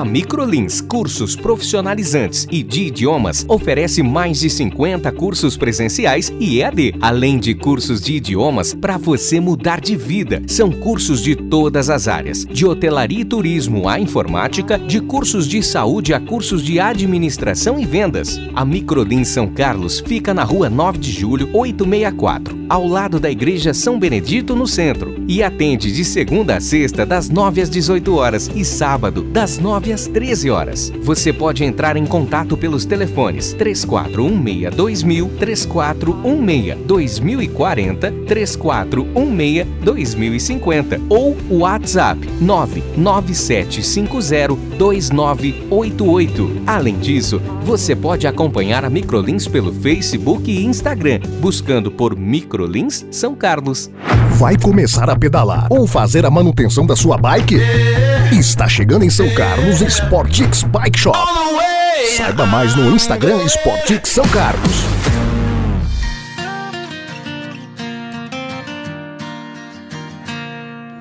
A Microlins Cursos Profissionalizantes e de Idiomas oferece mais de 50 cursos presenciais e EAD, além de cursos de idiomas para você mudar de vida. São cursos de todas as áreas, de hotelaria e turismo à informática, de cursos de saúde a cursos de administração e vendas. A Microlins São Carlos fica na rua 9 de julho, 864, ao lado da Igreja São Benedito, no centro, e atende de segunda a sexta, das 9 às 18 horas e sábado, das 9 9 às 13 horas. Você pode entrar em contato pelos telefones 3416 2000, 3416 2040, 3416 2050 ou o WhatsApp 99750 2988. Além disso, você pode acompanhar a Microlins pelo Facebook e Instagram, buscando por Microlins São Carlos. Vai começar a pedalar ou fazer a manutenção da sua bike? Está chegando em São Carlos Sportix Bike Shop. Saiba mais no Instagram Sportix São Carlos.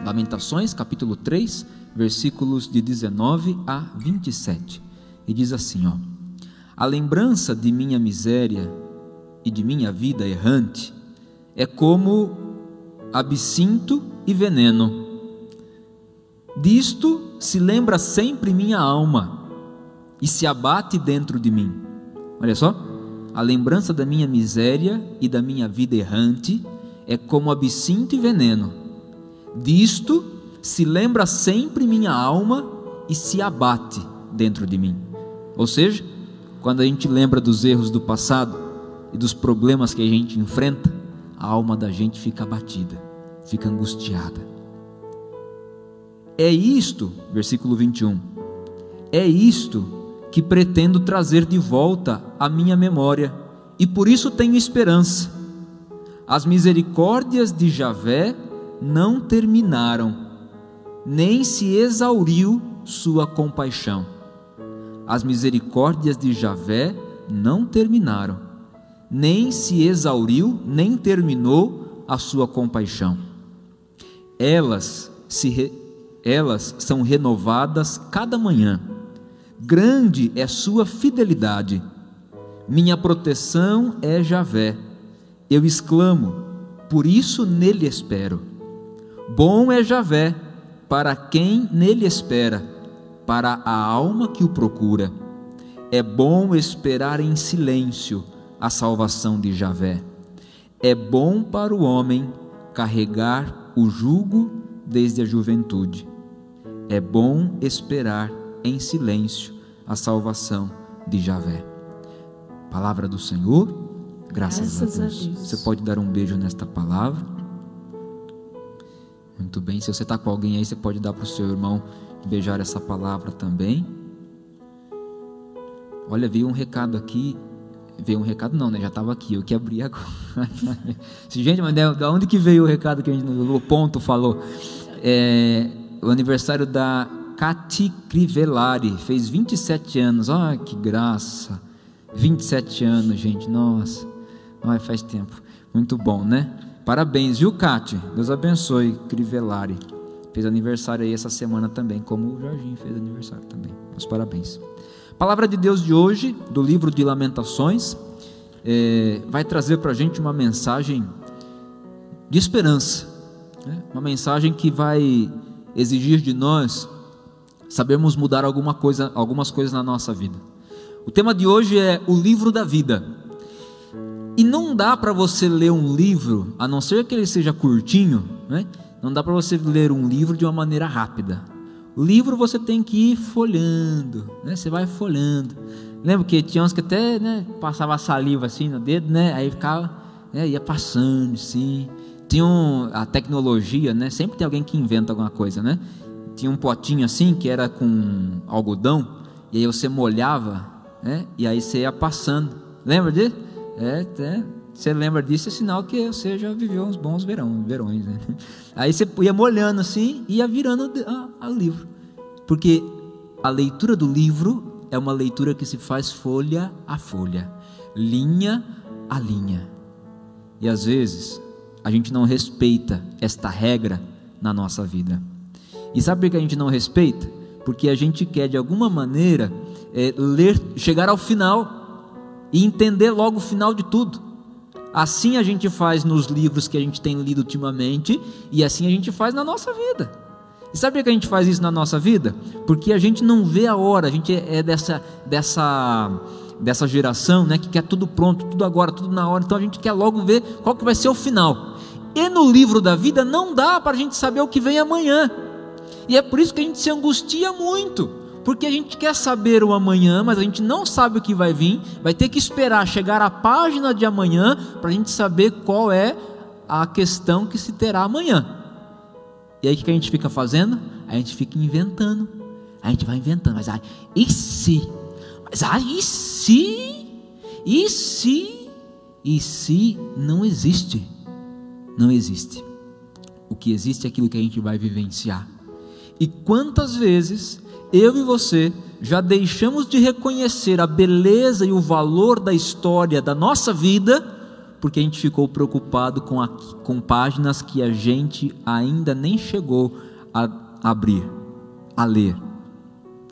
Lamentações, capítulo 3, versículos de 19 a 27. E diz assim, ó: A lembrança de minha miséria e de minha vida errante é como absinto e veneno Disto se lembra sempre minha alma e se abate dentro de mim. Olha só, a lembrança da minha miséria e da minha vida errante é como absinto e veneno. Disto se lembra sempre minha alma e se abate dentro de mim. Ou seja, quando a gente lembra dos erros do passado e dos problemas que a gente enfrenta, a alma da gente fica abatida, fica angustiada. É isto, versículo 21, é isto que pretendo trazer de volta à minha memória, e por isso tenho esperança. As misericórdias de Javé não terminaram, nem se exauriu sua compaixão. As misericórdias de Javé não terminaram, nem se exauriu, nem terminou a sua compaixão. Elas se elas são renovadas cada manhã. Grande é sua fidelidade. Minha proteção é Javé. Eu exclamo, por isso nele espero. Bom é Javé para quem nele espera, para a alma que o procura. É bom esperar em silêncio a salvação de Javé. É bom para o homem carregar o jugo desde a juventude. É bom esperar em silêncio a salvação de Javé. Palavra do Senhor, graças, graças a, Deus. a Deus. Você pode dar um beijo nesta palavra. Muito bem, se você está com alguém aí, você pode dar para o seu irmão beijar essa palavra também. Olha, veio um recado aqui. Veio um recado, não, né? Já estava aqui, eu que abri agora. gente, mas de onde que veio o recado que a gente, o ponto falou? É, o aniversário da Cati Crivellari, fez 27 anos. Ai, que graça! 27 anos, gente, nossa. Ai, faz tempo. Muito bom, né? Parabéns, viu, Cati? Deus abençoe, Crivellari. Fez aniversário aí essa semana também, como o Jorginho fez aniversário também. Meus parabéns. Palavra de Deus de hoje, do livro de Lamentações, é, vai trazer para a gente uma mensagem de esperança. Né? Uma mensagem que vai exigir de nós sabermos mudar alguma coisa, algumas coisas na nossa vida. O tema de hoje é o livro da vida. E não dá para você ler um livro, a não ser que ele seja curtinho, né? não dá para você ler um livro de uma maneira rápida. O livro você tem que ir folhando, né? você vai folhando. Lembra que tinha uns que até né, passava saliva assim no dedo, né? aí ficava, né, ia passando assim. Tinha um, a tecnologia, né? Sempre tem alguém que inventa alguma coisa, né? Tinha um potinho assim que era com algodão e aí você molhava, né? E aí você ia passando. Lembra disso? É, é, você lembra disso é sinal que você já viveu uns bons verão, verões, né? Aí você ia molhando assim e ia virando o livro, porque a leitura do livro é uma leitura que se faz folha a folha, linha a linha. E às vezes a gente não respeita esta regra na nossa vida. E sabe por que a gente não respeita? Porque a gente quer de alguma maneira é, ler, chegar ao final e entender logo o final de tudo. Assim a gente faz nos livros que a gente tem lido ultimamente e assim a gente faz na nossa vida. E sabe por que a gente faz isso na nossa vida? Porque a gente não vê a hora, a gente é dessa, dessa, dessa geração né, que quer tudo pronto, tudo agora, tudo na hora, então a gente quer logo ver qual que vai ser o final. E no livro da vida não dá para a gente saber o que vem amanhã. E é por isso que a gente se angustia muito, porque a gente quer saber o amanhã, mas a gente não sabe o que vai vir, vai ter que esperar chegar à página de amanhã para a gente saber qual é a questão que se terá amanhã. E aí o que a gente fica fazendo? A gente fica inventando. A gente vai inventando. Mas ai, e se? Mas ai, e se? E se? E se não existe? Não existe. O que existe é aquilo que a gente vai vivenciar. E quantas vezes eu e você já deixamos de reconhecer a beleza e o valor da história da nossa vida porque a gente ficou preocupado com, a, com páginas que a gente ainda nem chegou a abrir, a ler.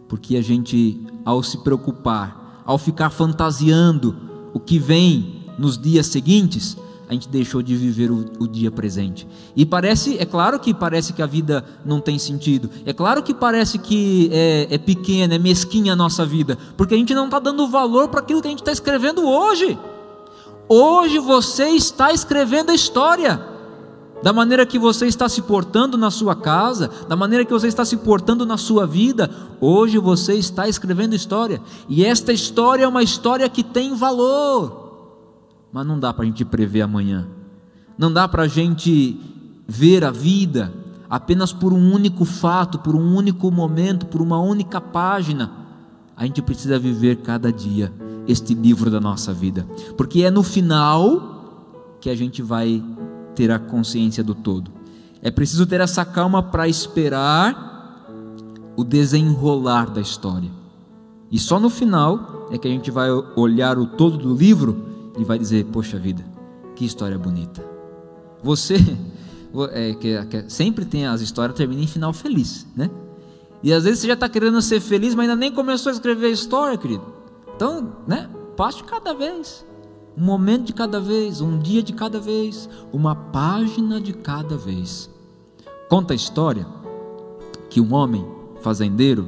Porque a gente, ao se preocupar, ao ficar fantasiando o que vem nos dias seguintes, a gente deixou de viver o, o, dia presente. E parece, é claro que parece que a vida não tem sentido, é claro que parece que é, é pequena, é mesquinha a nossa vida, porque a gente não está dando valor para aquilo que a gente está escrevendo hoje. Hoje você está escrevendo a história. Da maneira que você está se portando na sua casa, da maneira que você está se portando na sua vida, hoje você está escrevendo história. E esta história é uma história que tem valor. Mas não dá para a gente prever amanhã. Não dá para a gente ver a vida apenas por um único fato, por um único momento, por uma única página. A gente precisa viver cada dia este livro da nossa vida, porque é no final que a gente vai ter a consciência do todo. É preciso ter essa calma para esperar o desenrolar da história. E só no final é que a gente vai olhar o todo do livro e vai dizer: Poxa vida, que história bonita. Você, é, que, que, sempre tem as histórias terminam em final feliz, né? E às vezes você já está querendo ser feliz, mas ainda nem começou a escrever a história, querido. Então, né? Passo de cada vez, um momento de cada vez, um dia de cada vez, uma página de cada vez. Conta a história que um homem fazendeiro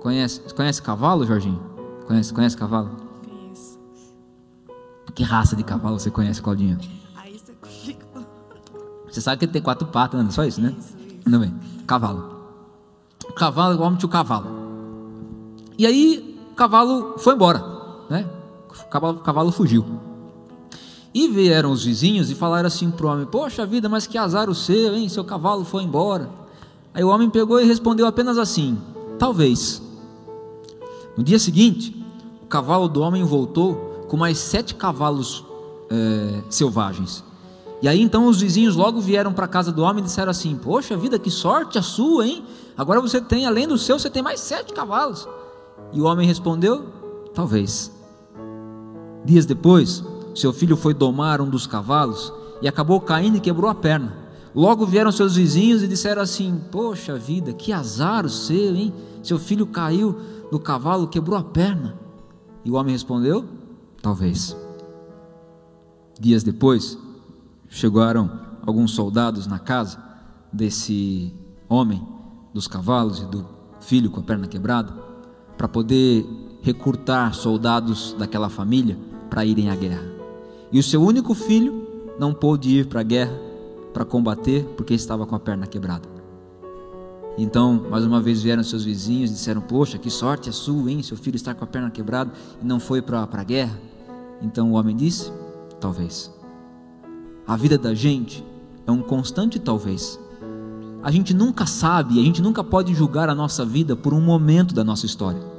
conhece, conhece cavalo, Jorginho? Conhece, conhece cavalo? Conheço. Que raça de cavalo você conhece, Claudinha? Aí você. Você sabe que ele tem quatro patas, não é só isso, né? Isso, isso. Não bem. Cavalo. Cavalo, o homem tinha o cavalo. E aí cavalo foi embora, né? O cavalo, o cavalo fugiu. E vieram os vizinhos e falaram assim para o homem: Poxa vida, mas que azar o seu, hein? Seu cavalo foi embora. Aí o homem pegou e respondeu apenas assim: Talvez. No dia seguinte, o cavalo do homem voltou com mais sete cavalos é, selvagens. E aí então os vizinhos logo vieram para a casa do homem e disseram assim: Poxa vida, que sorte a sua, hein? Agora você tem, além do seu, você tem mais sete cavalos. E o homem respondeu: Talvez. Dias depois, seu filho foi domar um dos cavalos e acabou caindo e quebrou a perna. Logo vieram seus vizinhos e disseram assim: Poxa vida, que azar o seu, hein? Seu filho caiu do cavalo, quebrou a perna. E o homem respondeu: Talvez. Dias depois, chegaram alguns soldados na casa desse homem dos cavalos e do filho com a perna quebrada para poder recrutar soldados daquela família para irem à guerra. E o seu único filho não pôde ir para a guerra para combater porque estava com a perna quebrada. Então, mais uma vez vieram seus vizinhos e disseram: Poxa, que sorte é sua, hein? Seu filho está com a perna quebrada e não foi para a guerra. Então o homem disse: Talvez. A vida da gente é um constante talvez. A gente nunca sabe, a gente nunca pode julgar a nossa vida por um momento da nossa história.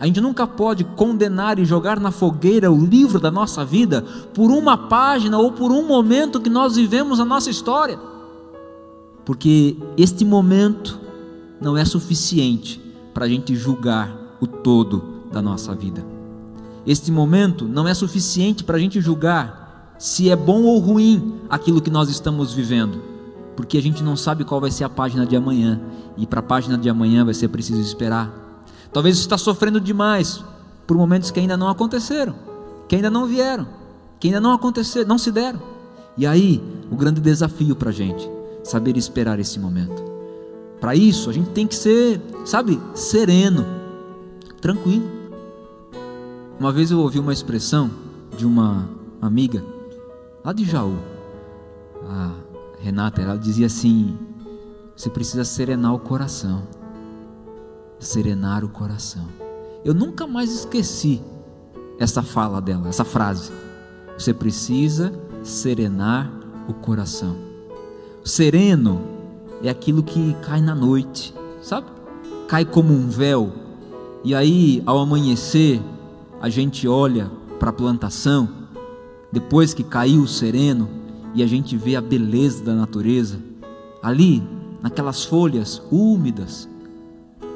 A gente nunca pode condenar e jogar na fogueira o livro da nossa vida por uma página ou por um momento que nós vivemos a nossa história. Porque este momento não é suficiente para a gente julgar o todo da nossa vida. Este momento não é suficiente para a gente julgar se é bom ou ruim aquilo que nós estamos vivendo, porque a gente não sabe qual vai ser a página de amanhã, e para a página de amanhã vai ser preciso esperar. Talvez você está sofrendo demais por momentos que ainda não aconteceram, que ainda não vieram, que ainda não aconteceram, não se deram. E aí, o grande desafio para a gente, saber esperar esse momento. Para isso, a gente tem que ser, sabe, sereno, tranquilo. Uma vez eu ouvi uma expressão de uma amiga lá de Jaú, a Renata, ela dizia assim: você precisa serenar o coração. Serenar o coração. Eu nunca mais esqueci essa fala dela, essa frase. Você precisa serenar o coração. sereno é aquilo que cai na noite, sabe? Cai como um véu. E aí, ao amanhecer, a gente olha para a plantação, depois que caiu o sereno, e a gente vê a beleza da natureza, ali, naquelas folhas úmidas,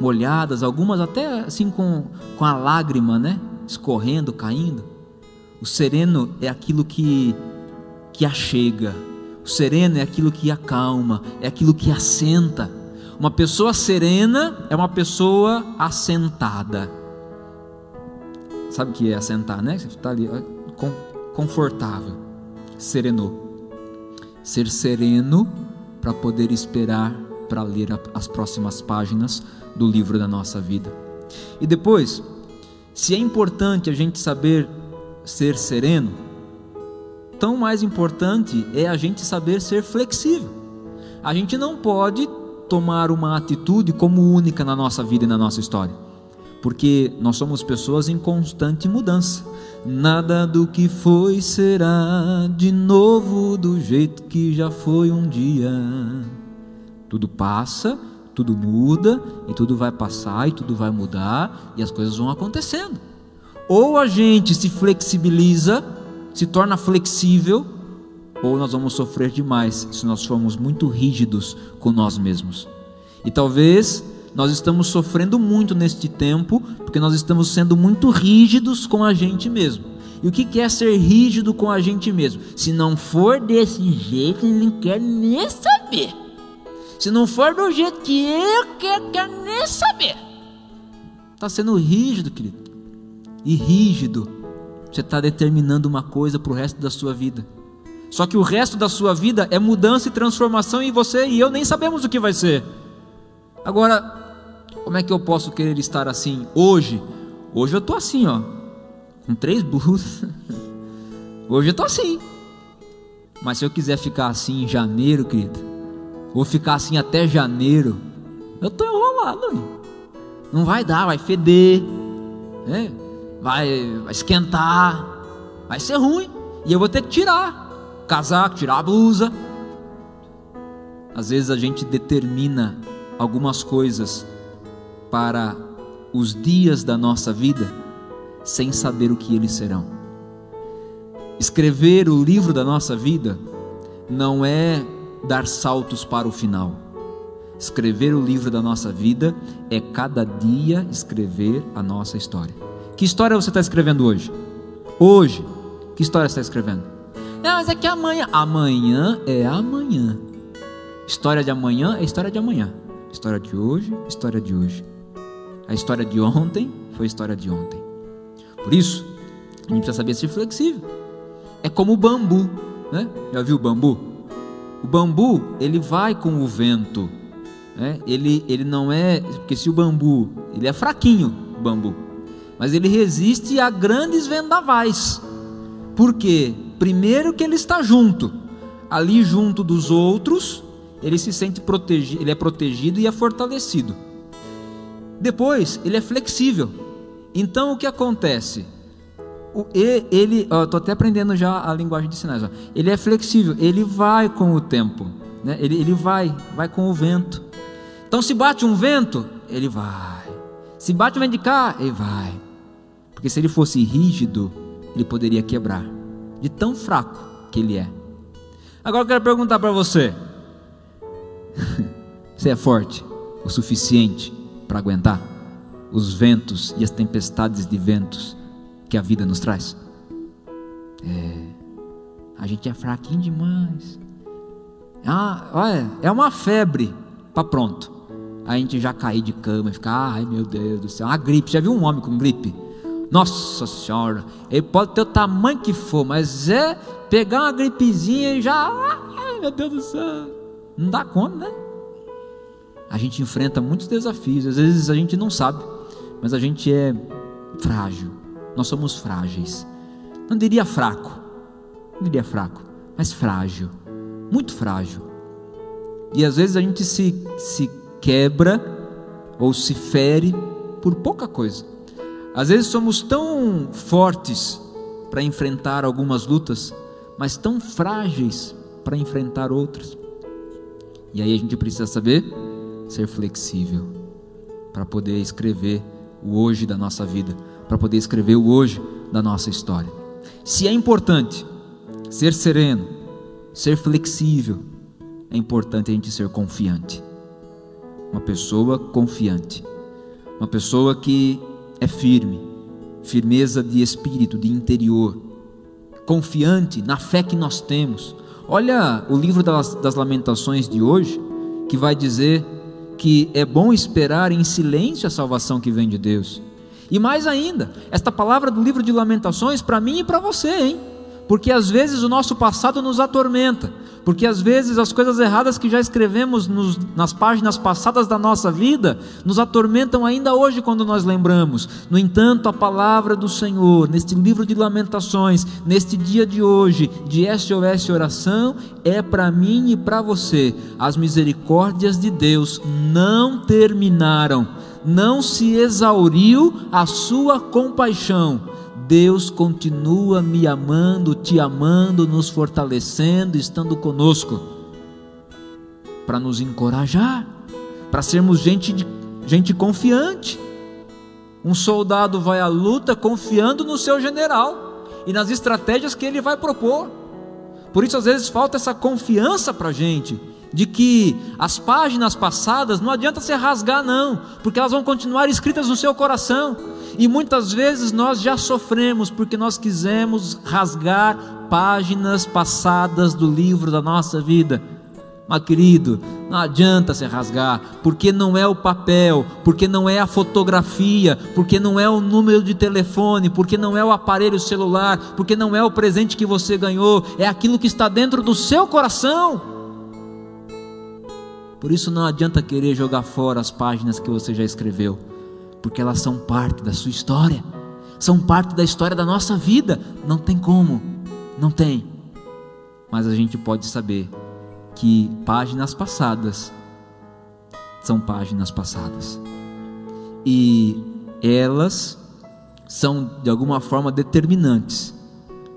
molhadas, algumas até assim com, com a lágrima, né? Escorrendo, caindo. O sereno é aquilo que, que achega, o sereno é aquilo que acalma, é aquilo que assenta. Uma pessoa serena é uma pessoa assentada. Sabe o que é assentar, né? Você está ali, confortável, serenou. Ser sereno para poder esperar para ler as próximas páginas do livro da nossa vida. E depois, se é importante a gente saber ser sereno, tão mais importante é a gente saber ser flexível. A gente não pode tomar uma atitude como única na nossa vida e na nossa história porque nós somos pessoas em constante mudança. Nada do que foi será de novo do jeito que já foi um dia. Tudo passa, tudo muda e tudo vai passar e tudo vai mudar e as coisas vão acontecendo. Ou a gente se flexibiliza, se torna flexível, ou nós vamos sofrer demais se nós formos muito rígidos com nós mesmos. E talvez nós estamos sofrendo muito neste tempo, porque nós estamos sendo muito rígidos com a gente mesmo. E o que é ser rígido com a gente mesmo? Se não for desse jeito, ele não quer nem saber. Se não for do jeito que eu quero, quer nem saber. Está sendo rígido, querido. E rígido, você está determinando uma coisa para o resto da sua vida. Só que o resto da sua vida é mudança e transformação e você e eu nem sabemos o que vai ser. Agora, como é que eu posso querer estar assim hoje? Hoje eu tô assim, ó, com três blusas. Hoje eu tô assim. Mas se eu quiser ficar assim em janeiro, querido, vou ficar assim até janeiro, eu tô enrolado. Não vai dar, vai feder, né? vai, vai esquentar, vai ser ruim. E eu vou ter que tirar casaco, tirar a blusa. Às vezes a gente determina algumas coisas para os dias da nossa vida sem saber o que eles serão. Escrever o livro da nossa vida não é dar saltos para o final. Escrever o livro da nossa vida é cada dia escrever a nossa história. Que história você está escrevendo hoje? Hoje, que história você está escrevendo? Não, mas é que amanhã. Amanhã é amanhã. História de amanhã é história de amanhã. História de hoje, história de hoje. A história de ontem foi história de ontem. Por isso, a gente precisa saber ser flexível. É como o bambu, né? Já viu o bambu? O bambu, ele vai com o vento. Né? Ele, ele não é. Porque se o bambu. Ele é fraquinho, o bambu. Mas ele resiste a grandes vendavais. Por quê? Primeiro que ele está junto. Ali junto dos outros, ele se sente protegido, ele é protegido e é fortalecido. Depois, ele é flexível. Então, o que acontece? Ele, estou até aprendendo já a linguagem de sinais. Ó. Ele é flexível, ele vai com o tempo, né? ele, ele vai, vai com o vento. Então, se bate um vento, ele vai. Se bate um vento de cá, ele vai. Porque se ele fosse rígido, ele poderia quebrar, de tão fraco que ele é. Agora eu quero perguntar para você: você é forte o suficiente para aguentar? os ventos e as tempestades de ventos que a vida nos traz? É, a gente é fraquinho demais. Ah, olha, é uma febre para pronto. A gente já cair de cama e ficar, ai meu Deus do céu, uma gripe. Já viu um homem com gripe? Nossa Senhora, ele pode ter o tamanho que for, mas é pegar uma gripezinha e já, ai meu Deus do céu, não dá conta, né? A gente enfrenta muitos desafios, às vezes a gente não sabe, mas a gente é frágil. Nós somos frágeis. Não diria fraco, não diria fraco, mas frágil, muito frágil. E às vezes a gente se, se quebra ou se fere por pouca coisa. Às vezes somos tão fortes para enfrentar algumas lutas, mas tão frágeis para enfrentar outras. E aí a gente precisa saber ser flexível para poder escrever o hoje da nossa vida, para poder escrever o hoje da nossa história. Se é importante ser sereno, ser flexível, é importante a gente ser confiante. Uma pessoa confiante, uma pessoa que é firme, firmeza de espírito, de interior, confiante na fé que nós temos. Olha o livro das, das Lamentações de hoje, que vai dizer que é bom esperar em silêncio a salvação que vem de Deus. E mais ainda, esta palavra do livro de Lamentações para mim e para você, hein? Porque às vezes o nosso passado nos atormenta, porque às vezes as coisas erradas que já escrevemos nos, nas páginas passadas da nossa vida nos atormentam ainda hoje quando nós lembramos. No entanto, a palavra do Senhor, neste livro de Lamentações, neste dia de hoje, de SOS Oração, é para mim e para você. As misericórdias de Deus não terminaram, não se exauriu a sua compaixão Deus continua me amando, te amando, nos fortalecendo, estando conosco, para nos encorajar, para sermos gente, gente confiante. Um soldado vai à luta confiando no seu general e nas estratégias que ele vai propor. Por isso, às vezes, falta essa confiança para a gente de que as páginas passadas não adianta se rasgar, não, porque elas vão continuar escritas no seu coração. E muitas vezes nós já sofremos porque nós quisemos rasgar páginas passadas do livro da nossa vida. Mas querido, não adianta se rasgar, porque não é o papel, porque não é a fotografia, porque não é o número de telefone, porque não é o aparelho celular, porque não é o presente que você ganhou, é aquilo que está dentro do seu coração. Por isso não adianta querer jogar fora as páginas que você já escreveu, porque elas são parte da sua história, são parte da história da nossa vida. Não tem como, não tem. Mas a gente pode saber que páginas passadas são páginas passadas. E elas são de alguma forma determinantes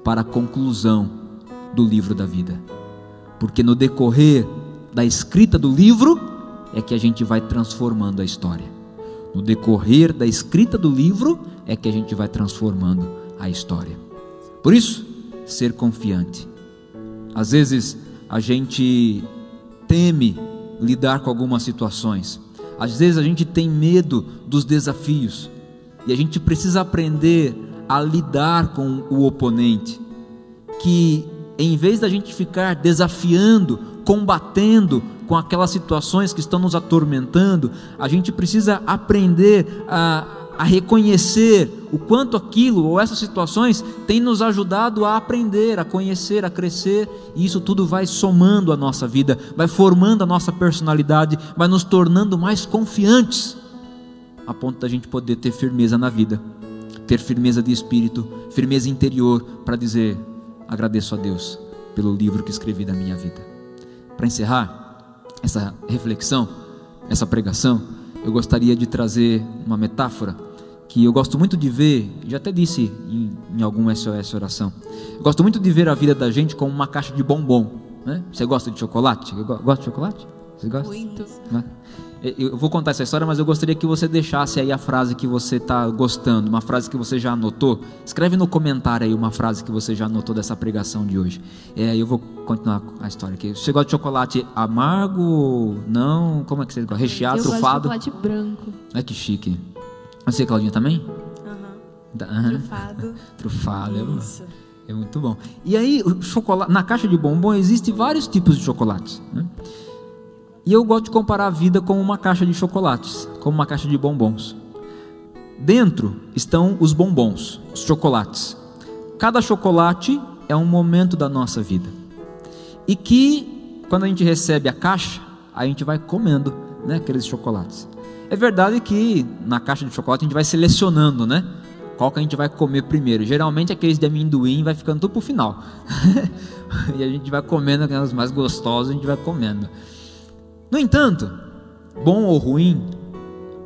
para a conclusão do livro da vida. Porque no decorrer da escrita do livro é que a gente vai transformando a história. No decorrer da escrita do livro é que a gente vai transformando a história. Por isso, ser confiante. Às vezes a gente teme lidar com algumas situações. Às vezes a gente tem medo dos desafios e a gente precisa aprender a lidar com o oponente. Que em vez da gente ficar desafiando combatendo com aquelas situações que estão nos atormentando, a gente precisa aprender a, a reconhecer o quanto aquilo ou essas situações têm nos ajudado a aprender, a conhecer, a crescer, e isso tudo vai somando a nossa vida, vai formando a nossa personalidade, vai nos tornando mais confiantes, a ponto da gente poder ter firmeza na vida, ter firmeza de espírito, firmeza interior, para dizer: agradeço a Deus pelo livro que escrevi da minha vida. Para encerrar essa reflexão, essa pregação, eu gostaria de trazer uma metáfora que eu gosto muito de ver, já até disse em, em algum SOS oração. Eu gosto muito de ver a vida da gente como uma caixa de bombom. Né? Você gosta de chocolate? Eu gosto de chocolate? Você gosta? Muito. Né? Eu vou contar essa história, mas eu gostaria que você deixasse aí a frase que você está gostando, uma frase que você já anotou. Escreve no comentário aí uma frase que você já anotou dessa pregação de hoje. É, eu vou continuar a história aqui. Você gosta de chocolate amargo? Não? Como é que você gosta? Recheado, eu trufado? Eu gosto de chocolate branco. Ai, que chique. Você, Claudinha, também? Aham. Trufado. Trufado, é, Isso. é muito bom. E aí, chocolate, na caixa de bombom existem vários tipos de chocolates. né? E eu gosto de comparar a vida com uma caixa de chocolates, como uma caixa de bombons. Dentro estão os bombons, os chocolates. Cada chocolate é um momento da nossa vida. E que, quando a gente recebe a caixa, a gente vai comendo né, aqueles chocolates. É verdade que na caixa de chocolate a gente vai selecionando, né? Qual que a gente vai comer primeiro. Geralmente aqueles de amendoim vai ficando tudo pro final. e a gente vai comendo aquelas mais gostosas, a gente vai comendo. No entanto, bom ou ruim,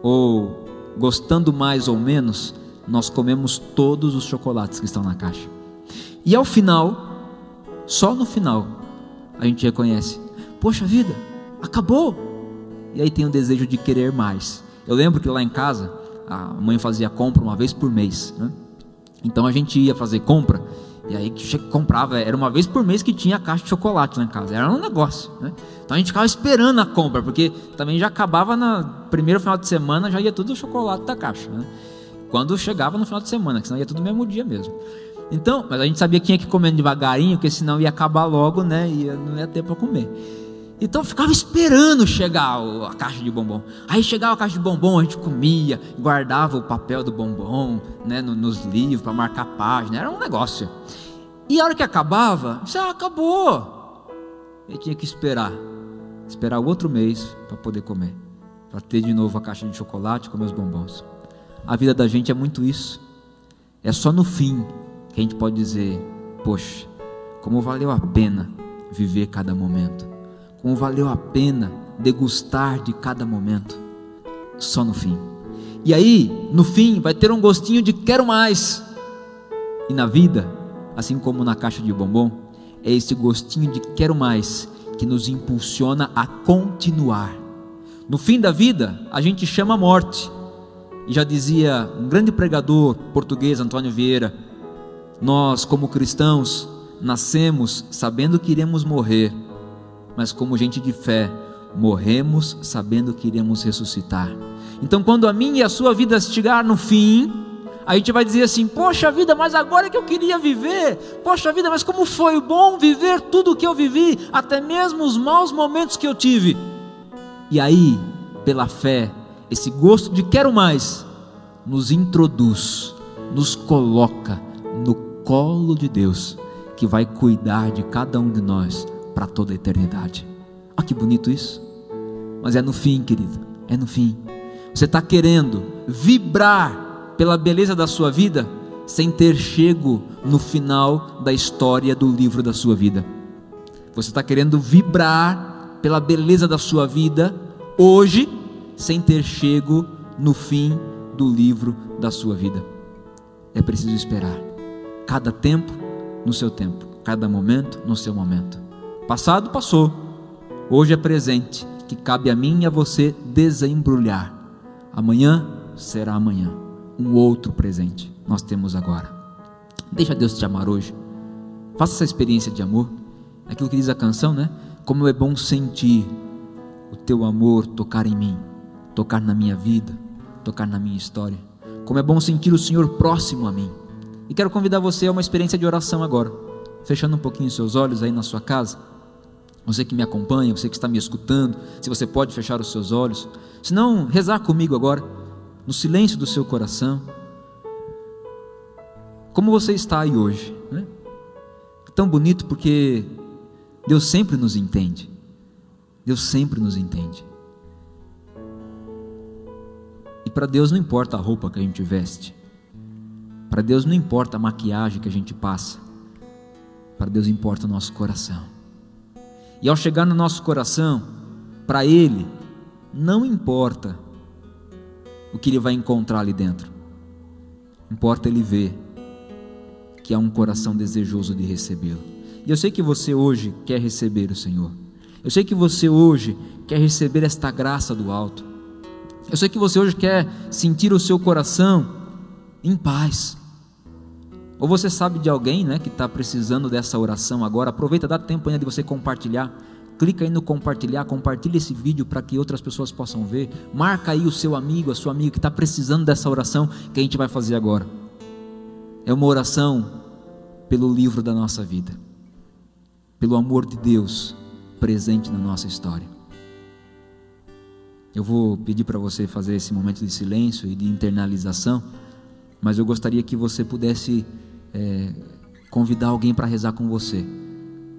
ou gostando mais ou menos, nós comemos todos os chocolates que estão na caixa. E ao final, só no final, a gente reconhece: poxa vida, acabou! E aí tem o desejo de querer mais. Eu lembro que lá em casa, a mãe fazia compra uma vez por mês. Né? Então a gente ia fazer compra, e aí comprava, era uma vez por mês que tinha a caixa de chocolate lá em casa. Era um negócio. Né? Então a gente ficava esperando a compra, porque também já acabava na primeiro final de semana, já ia tudo o chocolate da caixa. Né? Quando chegava no final de semana, que senão ia tudo no mesmo dia mesmo. Então, mas a gente sabia que tinha que comer devagarinho, porque senão ia acabar logo, né? E não ia ter para comer. Então eu ficava esperando chegar a caixa de bombom. Aí chegava a caixa de bombom, a gente comia, guardava o papel do bombom, né, no- nos livros para marcar página, era um negócio. E a hora que acabava, já acabou. Eu tinha que esperar, esperar o outro mês para poder comer, para ter de novo a caixa de chocolate, comer os bombons. A vida da gente é muito isso. É só no fim que a gente pode dizer: Poxa, como valeu a pena viver cada momento, como valeu a pena degustar de cada momento. Só no fim. E aí, no fim, vai ter um gostinho de quero mais. E na vida, assim como na caixa de bombom, é esse gostinho de quero mais que nos impulsiona a continuar. No fim da vida, a gente chama a morte. E já dizia um grande pregador português, Antônio Vieira, nós, como cristãos, nascemos sabendo que iremos morrer, mas como gente de fé, morremos sabendo que iremos ressuscitar. Então, quando a minha e a sua vida chegar no fim, a gente vai dizer assim: Poxa vida, mas agora que eu queria viver, poxa vida, mas como foi bom viver tudo o que eu vivi, até mesmo os maus momentos que eu tive. E aí, pela fé, esse gosto de quero mais nos introduz, nos coloca no colo de Deus, que vai cuidar de cada um de nós para toda a eternidade. Olha que bonito isso. Mas é no fim, querido, é no fim. Você está querendo vibrar pela beleza da sua vida sem ter chego no final da história do livro da sua vida. Você está querendo vibrar pela beleza da sua vida hoje, sem ter chego no fim do livro da sua vida. É preciso esperar. Cada tempo no seu tempo, cada momento no seu momento. Passado passou. Hoje é presente, que cabe a mim e a você desembrulhar. Amanhã será amanhã. Um outro presente nós temos agora. Deixa Deus te amar hoje. Faça essa experiência de amor. Aquilo que diz a canção, né? Como é bom sentir o teu amor tocar em mim, tocar na minha vida, tocar na minha história. Como é bom sentir o Senhor próximo a mim. E quero convidar você a uma experiência de oração agora. Fechando um pouquinho seus olhos aí na sua casa. Você que me acompanha, você que está me escutando, se você pode fechar os seus olhos. Se não, rezar comigo agora, no silêncio do seu coração. Como você está aí hoje, né? Tão bonito porque Deus sempre nos entende. Deus sempre nos entende. E para Deus não importa a roupa que a gente veste. Para Deus não importa a maquiagem que a gente passa. Para Deus importa o nosso coração. E ao chegar no nosso coração, para Ele, não importa o que Ele vai encontrar ali dentro. Importa Ele ver que há um coração desejoso de recebê-lo. E eu sei que você hoje quer receber o Senhor. Eu sei que você hoje quer receber esta graça do alto. Eu sei que você hoje quer sentir o seu coração em paz. Ou você sabe de alguém né, que está precisando dessa oração agora? Aproveita, dá tempo ainda de você compartilhar. clica aí no compartilhar, compartilha esse vídeo para que outras pessoas possam ver. Marca aí o seu amigo, a sua amiga que está precisando dessa oração que a gente vai fazer agora. É uma oração pelo livro da nossa vida, pelo amor de Deus presente na nossa história. Eu vou pedir para você fazer esse momento de silêncio e de internalização, mas eu gostaria que você pudesse é, convidar alguém para rezar com você.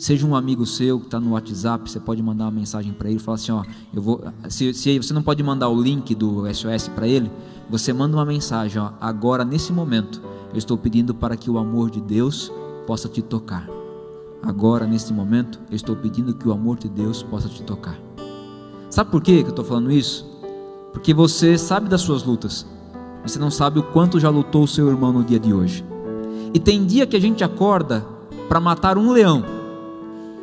Seja um amigo seu que está no WhatsApp, você pode mandar uma mensagem para ele e falar assim: ó, eu vou. Se, se, você não pode mandar o link do SOS para ele, você manda uma mensagem: ó, agora nesse momento eu estou pedindo para que o amor de Deus possa te tocar. Agora nesse momento eu estou pedindo que o amor de Deus possa te tocar. Sabe por que eu estou falando isso? Porque você sabe das suas lutas, você não sabe o quanto já lutou o seu irmão no dia de hoje. E tem dia que a gente acorda para matar um leão,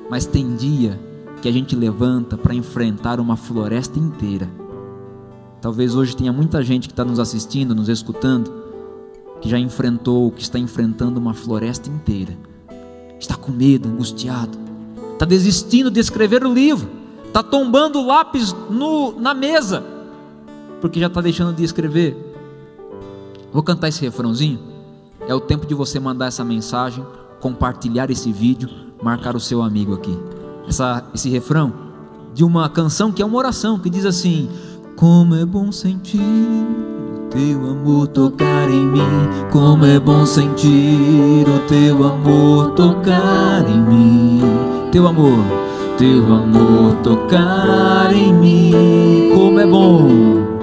mas tem dia que a gente levanta para enfrentar uma floresta inteira. Talvez hoje tenha muita gente que está nos assistindo, nos escutando, que já enfrentou, que está enfrentando uma floresta inteira, está com medo, angustiado, está desistindo de escrever o livro está tombando o lápis no, na mesa, porque já está deixando de escrever. Vou cantar esse refrãozinho. É o tempo de você mandar essa mensagem, compartilhar esse vídeo, marcar o seu amigo aqui. Essa, esse refrão de uma canção que é uma oração que diz assim: Como é bom sentir teu amor tocar em mim, como é bom sentir o teu amor tocar em mim, teu amor teu amor tocar em mim. Como é bom,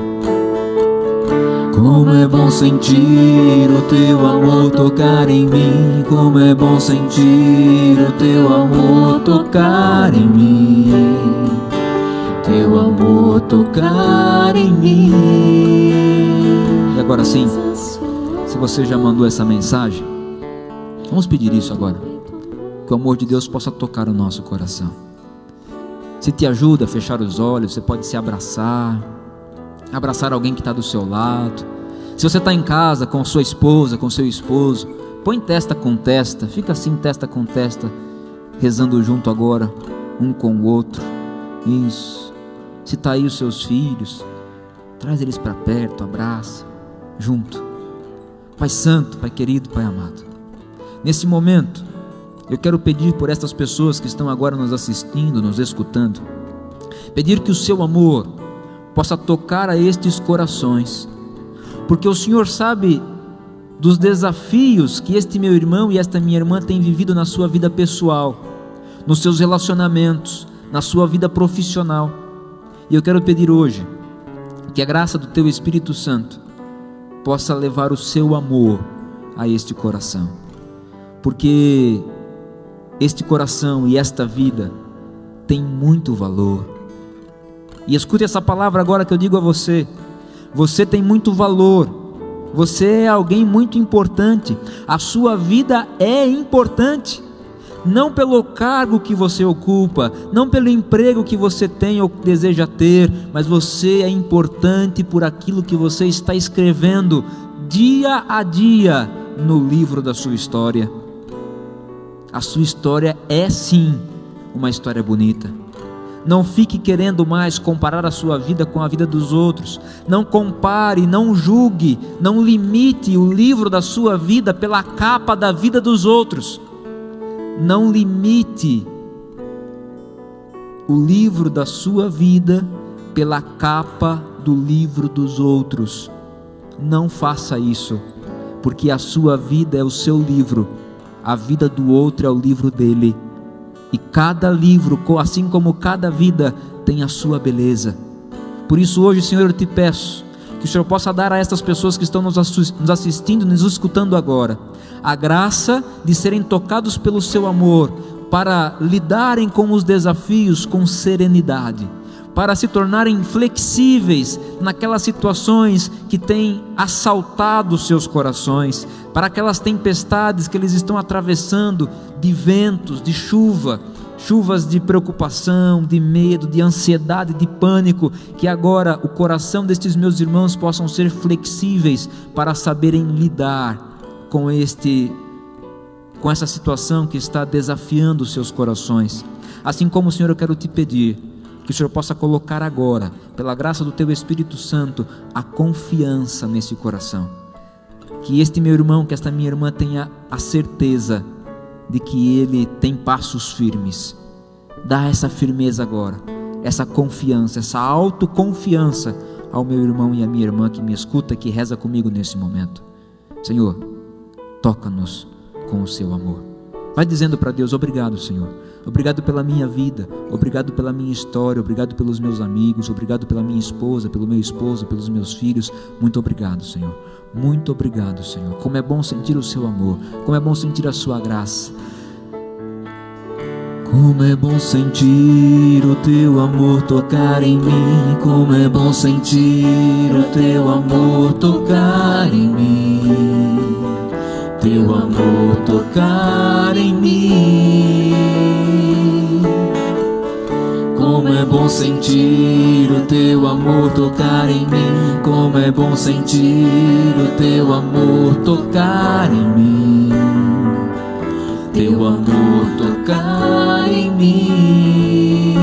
como é bom sentir o teu amor tocar em mim. Como é bom sentir o teu amor tocar em mim. Teu amor tocar em mim. E agora sim, se você já mandou essa mensagem, vamos pedir isso agora. Que o amor de Deus possa tocar o nosso coração. Se te ajuda a fechar os olhos, você pode se abraçar, abraçar alguém que está do seu lado. Se você está em casa com sua esposa, com seu esposo, põe testa com testa, fica assim, testa com testa, rezando junto agora, um com o outro. Isso. Se está aí os seus filhos, traz eles para perto, abraça, junto. Pai Santo, Pai querido, Pai amado. Nesse momento, eu quero pedir por estas pessoas que estão agora nos assistindo, nos escutando, pedir que o seu amor possa tocar a estes corações, porque o Senhor sabe dos desafios que este meu irmão e esta minha irmã têm vivido na sua vida pessoal, nos seus relacionamentos, na sua vida profissional. E eu quero pedir hoje que a graça do teu Espírito Santo possa levar o seu amor a este coração. Porque este coração e esta vida tem muito valor. E escute essa palavra agora que eu digo a você. Você tem muito valor. Você é alguém muito importante. A sua vida é importante. Não pelo cargo que você ocupa, não pelo emprego que você tem ou deseja ter, mas você é importante por aquilo que você está escrevendo dia a dia no livro da sua história. A sua história é sim uma história bonita. Não fique querendo mais comparar a sua vida com a vida dos outros. Não compare, não julgue, não limite o livro da sua vida pela capa da vida dos outros. Não limite o livro da sua vida pela capa do livro dos outros. Não faça isso, porque a sua vida é o seu livro a vida do outro é o livro dele. E cada livro, assim como cada vida, tem a sua beleza. Por isso, hoje, Senhor, eu te peço que o Senhor possa dar a estas pessoas que estão nos assistindo, nos escutando agora, a graça de serem tocados pelo seu amor, para lidarem com os desafios com serenidade para se tornarem flexíveis naquelas situações que têm assaltado seus corações, para aquelas tempestades que eles estão atravessando de ventos, de chuva, chuvas de preocupação, de medo, de ansiedade, de pânico, que agora o coração destes meus irmãos possam ser flexíveis para saberem lidar com este com essa situação que está desafiando seus corações. Assim como, Senhor, eu quero te pedir que o Senhor possa colocar agora, pela graça do Teu Espírito Santo, a confiança nesse coração. Que este meu irmão, que esta minha irmã tenha a certeza de que ele tem passos firmes. Dá essa firmeza agora, essa confiança, essa autoconfiança ao meu irmão e à minha irmã que me escuta, que reza comigo nesse momento. Senhor, toca-nos com o seu amor. Vai dizendo para Deus: Obrigado, Senhor Obrigado pela minha vida, obrigado pela minha história, obrigado pelos meus amigos, obrigado pela minha esposa, pelo meu esposo, pelos meus filhos. Muito obrigado, Senhor. Muito obrigado, Senhor. Como é bom sentir o seu amor, como é bom sentir a sua graça. Como é bom sentir o teu amor tocar em mim, como é bom sentir o teu amor tocar em mim. Teu amor tocar em mim. Como é bom sentir o teu amor tocar em mim. Como é bom sentir o teu amor tocar em mim. Teu amor tocar em mim.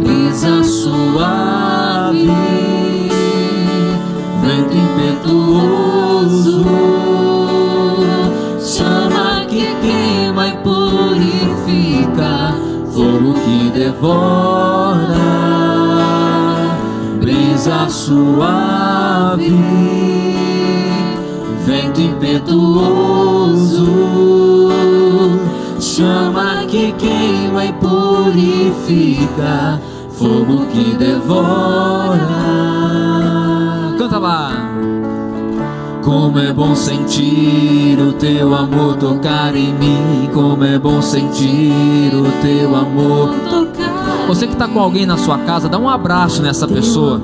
Brisa suave, vento impetuoso, queima e purifica fogo que devora, brisa suave, vento impetuoso, chama que queima e purifica, fogo que devora. Canta lá. Como é bom sentir o teu amor tocar em mim. Como é bom sentir o teu amor tocar. Você que está com alguém na sua casa, dá um abraço nessa pessoa.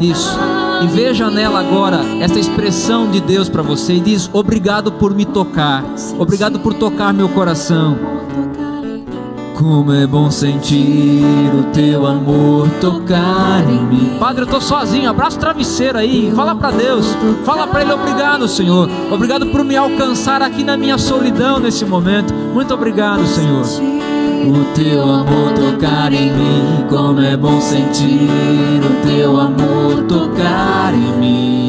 Isso. E veja nela agora essa expressão de Deus para você e diz: Obrigado por me tocar. Obrigado por tocar meu coração. Como é bom sentir o teu amor tocar em mim. Padre, eu tô sozinho. Abraça o travesseiro aí. Fala para Deus. Fala para Ele obrigado, Senhor. Obrigado por me alcançar aqui na minha solidão nesse momento. Muito obrigado, Senhor. O teu amor tocar em mim. Como é bom sentir o teu amor tocar em mim.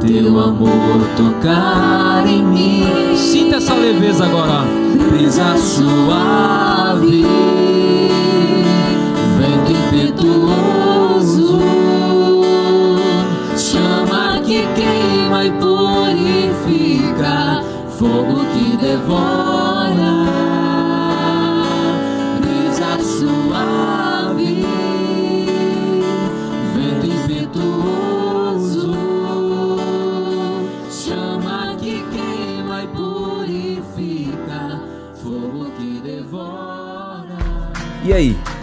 Teu amor tocar em mim. Sinta essa leveza agora brisa suave, vento impetuoso, chama que queima e purifica, fogo que devora.